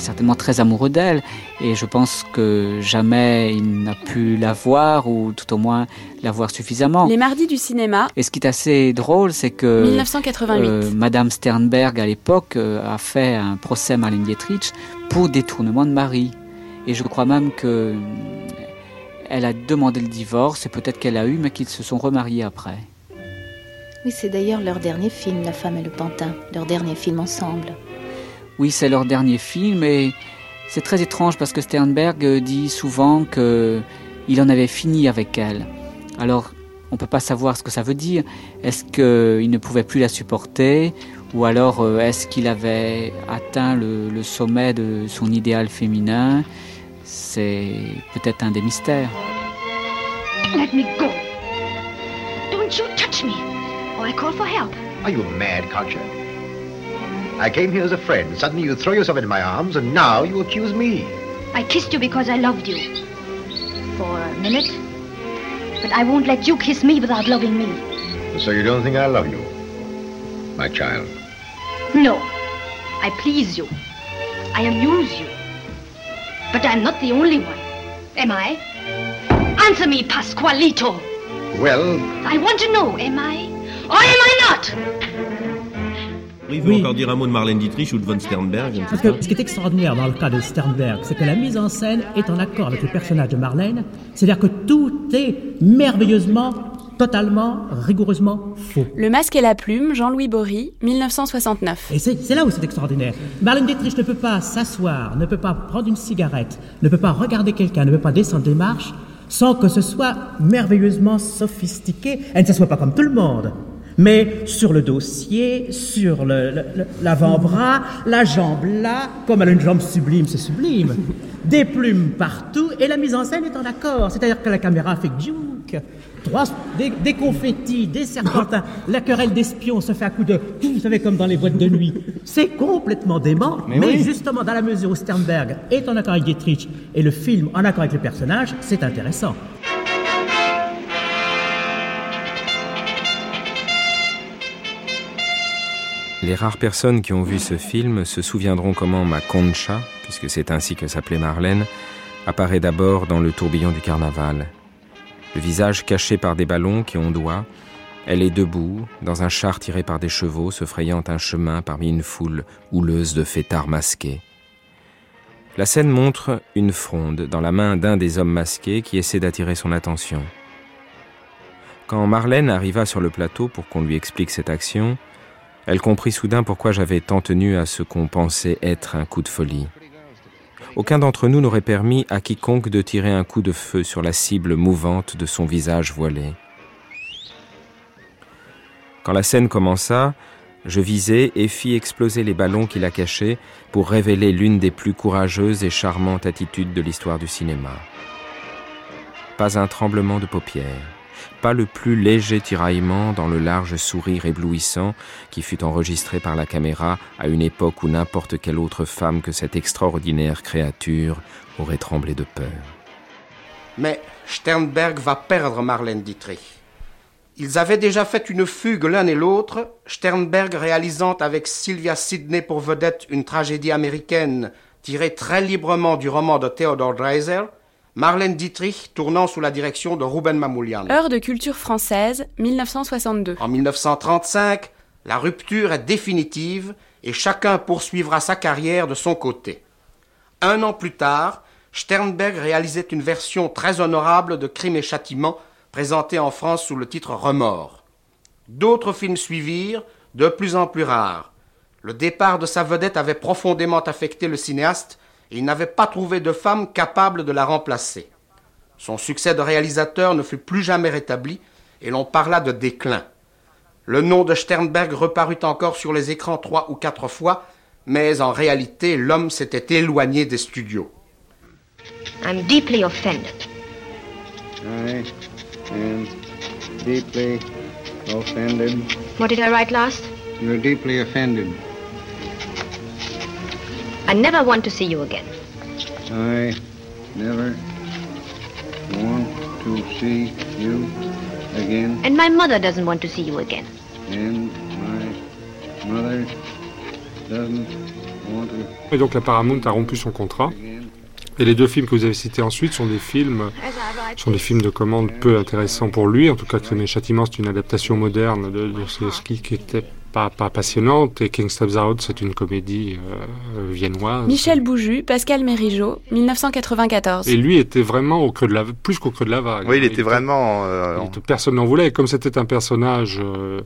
être certainement très amoureux d'elle et je pense que jamais il n'a pu la voir ou tout au moins la voir suffisamment. Les mardis du cinéma. Et ce qui est assez drôle, c'est que 1988. Euh, Madame Sternberg à l'époque euh, a fait un procès à Marlène Dietrich pour détournement de mari. Et je crois même que euh, elle a demandé le divorce et peut-être qu'elle a eu, mais qu'ils se sont remariés après. Oui, c'est d'ailleurs leur dernier film, La femme et le pantin, leur dernier film ensemble. Oui, c'est leur dernier film et c'est très étrange parce que Sternberg dit souvent que il en avait fini avec elle. Alors, on ne peut pas savoir ce que ça veut dire. Est-ce qu'il ne pouvait plus la supporter Ou alors, euh, est-ce qu'il avait atteint le, le, sommet de son idéal féminin? C'est peut-être un des mystères. Let me go. Don't you touch me, or I call for help. Are you mad, Concha? I came here as a friend. Suddenly you throw yourself into my arms, and now you accuse me. I kissed you because I loved you. For a minute. But I won't let you kiss me without loving me. So you don't think I love you, my child? No. I please you. I amuse you. But I'm not the only one. Am I? Answer me, Pasqualito. Well, I want to know, am I? Or am I not? Il faut encore dire un mot de Marlène Dietrich ou de von Sternberg. Parce que ce qui est extraordinaire dans le cas de Sternberg, c'est que la mise en scène est en accord avec le personnage de Marlène, c'est-à-dire que tout est merveilleusement, totalement, rigoureusement faux. Le masque et la plume, Jean-Louis Bory, 1969. Et c'est c'est là où c'est extraordinaire. Marlène Dietrich ne peut pas s'asseoir, ne peut pas prendre une cigarette, ne peut pas regarder quelqu'un, ne peut pas descendre des marches sans que ce soit merveilleusement sophistiqué. Elle ne s'assoit pas comme tout le monde. Mais sur le dossier, sur l'avant-bras, la jambe là, comme elle a une jambe sublime, c'est sublime. Des plumes partout et la mise en scène est en accord. C'est-à-dire que la caméra fait juke. Trois, des, des confettis, des serpentins, la querelle d'espions se fait à coup de, vous savez, comme dans les boîtes de nuit. C'est complètement dément, mais, Mais oui. justement, dans la mesure où Sternberg est en accord avec Dietrich et le film en accord avec le personnage, c'est intéressant. Les rares personnes qui ont vu ce film se souviendront comment ma Concha, puisque c'est ainsi que s'appelait Marlène, apparaît d'abord dans le tourbillon du carnaval. Le visage caché par des ballons qui ondoient, elle est debout, dans un char tiré par des chevaux, se frayant un chemin parmi une foule houleuse de fêtards masqués. La scène montre une fronde dans la main d'un des hommes masqués qui essaie d'attirer son attention. Quand Marlène arriva sur le plateau pour qu'on lui explique cette action, elle comprit soudain pourquoi j'avais tant tenu à ce qu'on pensait être un coup de folie. Aucun d'entre nous n'aurait permis à quiconque de tirer un coup de feu sur la cible mouvante de son visage voilé. Quand la scène commença, je visai et fis exploser les ballons qui la cachaient pour révéler l'une des plus courageuses et charmantes attitudes de l'histoire du cinéma. Pas un tremblement de paupières, pas le plus léger tiraillement dans le large sourire éblouissant qui fut enregistré par la caméra à une époque où n'importe quelle autre femme que cette extraordinaire créature aurait tremblé de peur. Mais Sternberg va perdre Marlène Dietrich. Ils avaient déjà fait une fugue l'un et l'autre, Sternberg réalisant avec Sylvia Sidney pour vedette une tragédie américaine tirée très librement du roman de Theodore Dreiser, Marlène Dietrich tournant sous la direction de Ruben Mamoulian. Heure de culture française, 1962. En 1935, la rupture est définitive et chacun poursuivra sa carrière de son côté. Un an plus tard, Sternberg réalisait une version très honorable de Crime et Châtiment, présentée en France sous le titre Remords. D'autres films suivirent, de plus en plus rares. Le départ de sa vedette avait profondément affecté le cinéaste il n'avait pas trouvé de femme capable de la remplacer. Son succès de réalisateur ne fut plus jamais rétabli et l'on parla de déclin. Le nom de Sternberg reparut encore sur les écrans trois ou quatre fois, mais en réalité, l'homme s'était éloigné des studios. I'm deeply offended. I am deeply offended. What did I write last? You're deeply offended. I never want to see you again. I never want to see you again, And my mother doesn't want to see you again. and my mother doesn't want to. Et donc la Paramount a rompu son contrat. Et les deux films que vous avez cités ensuite sont des films, sont des films de commande peu intéressants pour lui. En tout cas, Crime et Châtiment, c'est une adaptation moderne de Dostoevsky qui était pas, pas passionnante. Et King Steps Out, c'est une comédie euh, viennoise. Michel Bouju, Pascal Mérigeau, 1994. Et lui était vraiment au creux de la, plus qu'au creux de la vague. Oui, il était vraiment. euh, Il était- personne n'en voulait. Et comme c'était un personnage euh,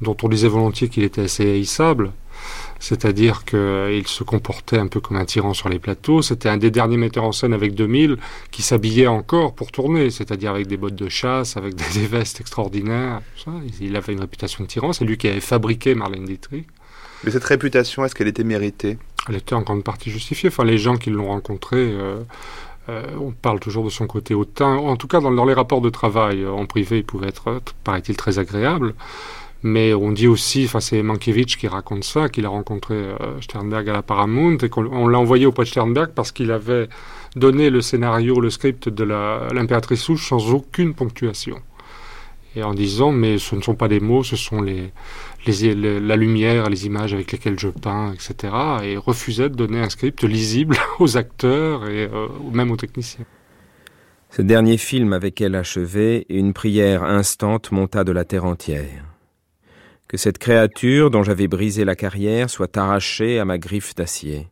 dont on disait volontiers qu'il était assez haïssable, c'est-à-dire qu'il se comportait un peu comme un tyran sur les plateaux, c'était un des derniers metteurs en scène avec 2000 qui s'habillait encore pour tourner, c'est-à-dire avec des bottes de chasse, avec des, des vestes extraordinaires. ça. Il avait une réputation de tyran. C'est lui qui avait fabriqué Marlène Dietrich. Mais cette réputation, est-ce qu'elle était méritée? Elle était en grande partie justifiée. Enfin, les gens qui l'ont rencontré, euh, euh, on parle toujours de son côté hautain. En tout cas, dans, dans les rapports de travail euh, en privé, il pouvait être, euh, paraît-il, très agréable. Mais on dit aussi, enfin c'est Mankiewicz qui raconte ça, qu'il a rencontré euh, Sternberg à la Paramount et qu'on l'a envoyé auprès de Sternberg parce qu'il avait donné le scénario, le script de l'impératrice souche sans aucune ponctuation. Et en disant, mais ce ne sont pas des mots, ce sont les, les, la lumière, les images avec lesquelles je peins, etc. Et refusait de donner un script lisible aux acteurs et euh, même aux techniciens. Ce dernier film avec elle achevé, une prière instante monta de la terre entière que cette créature dont j'avais brisé la carrière soit arrachée à ma griffe d'acier.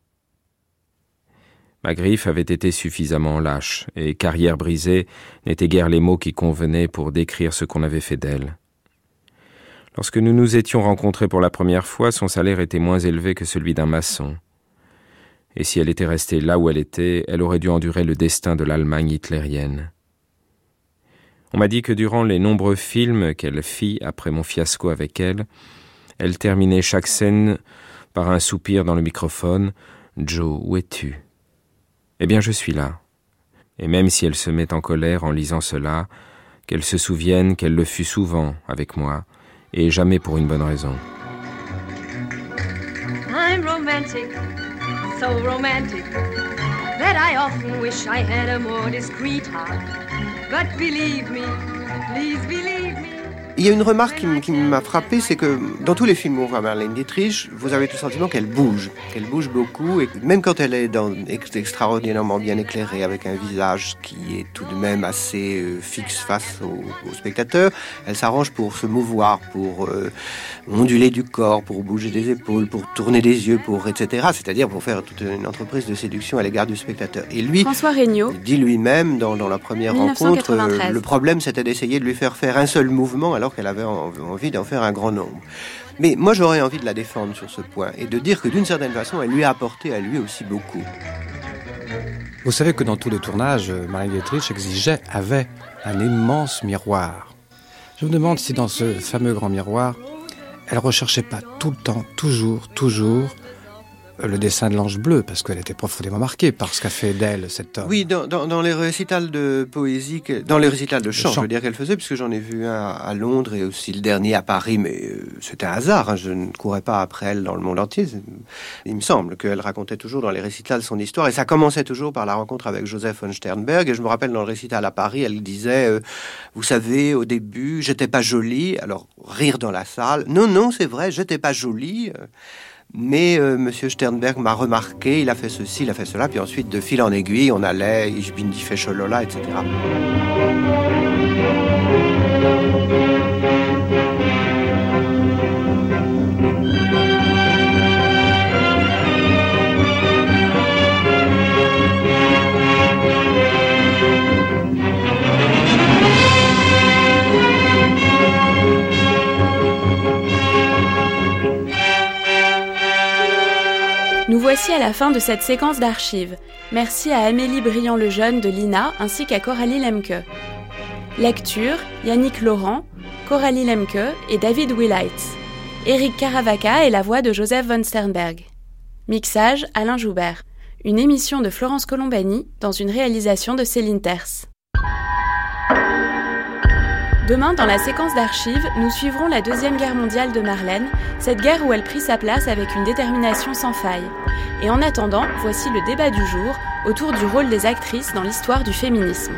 Ma griffe avait été suffisamment lâche, et carrière brisée n'était guère les mots qui convenaient pour décrire ce qu'on avait fait d'elle. Lorsque nous nous étions rencontrés pour la première fois, son salaire était moins élevé que celui d'un maçon. Et si elle était restée là où elle était, elle aurait dû endurer le destin de l'Allemagne hitlérienne. On m'a dit que durant les nombreux films qu'elle fit après mon fiasco avec elle, elle terminait chaque scène par un soupir dans le microphone Joe, où es-tu? Eh bien, je suis là. Et même si elle se met en colère en lisant cela, qu'elle se souvienne qu'elle le fut souvent avec moi, et jamais pour une bonne raison. That I often wish I had a more discreet heart. But believe me, please believe me. Il y a une remarque qui m'a frappé, c'est que dans tous les films où on voit Marlène Dietrich, vous avez tout le sentiment qu'elle bouge, qu'elle bouge beaucoup, et même quand elle est dans, extraordinairement bien éclairée, avec un visage qui est tout de même assez euh, fixe face au, spectateur, elle s'arrange pour se mouvoir, pour euh, onduler du corps, pour bouger des épaules, pour tourner des yeux, pour etc. C'est-à-dire pour faire toute une entreprise de séduction à l'égard du spectateur. Et lui, François dit lui-même dans, la première rencontre, euh, le problème c'était d'essayer de lui faire faire un seul mouvement alors qu'elle avait envie d'en faire un grand nombre. Mais moi, j'aurais envie de la défendre sur ce point et de dire que d'une certaine façon, elle lui a apporté à lui aussi beaucoup. Vous savez que dans tous les tournages, Marie Dietrich exigeait, avait un immense miroir. Je me demande si dans ce fameux grand miroir, elle recherchait pas tout le temps, toujours, toujours, le dessin de l'ange bleu, parce qu'elle était profondément marquée par ce qu'a fait d'elle cet homme. Oui, dans, dans, les récitals de poésie, dans les récitals de chant, je veux dire qu'elle faisait, puisque j'en ai vu un à Londres et aussi le dernier à Paris, mais euh, c'était un hasard, hein, je ne courais pas après elle dans le monde entier. Il me semble qu'elle racontait toujours dans les récitals son histoire, et ça commençait toujours par la rencontre avec Joseph von Sternberg, et je me rappelle dans le récital à Paris, elle disait, euh, vous savez, au début, j'étais pas jolie, alors rire dans la salle, non, non, c'est vrai, j'étais pas jolie. Euh, mais euh, Monsieur Sternberg m'a remarqué, il a fait ceci, il a fait cela, puis ensuite, de fil en aiguille, on allait, ich bin die etc. voici à la fin de cette séquence d'archives. Merci à Amélie Briand-Lejeune de l'INA ainsi qu'à Coralie Lemke. Lecture Yannick Laurent, Coralie Lemke et David Willites. Eric Caravaca est la voix de Joseph von Sternberg. Mixage Alain Joubert. Une émission de Florence Colombani dans une réalisation de Céline Terce. Demain, dans la séquence d'archives, nous suivrons la Deuxième Guerre mondiale de Marlène, cette guerre où elle prit sa place avec une détermination sans faille. Et en attendant, voici le débat du jour autour du rôle des actrices dans l'histoire du féminisme.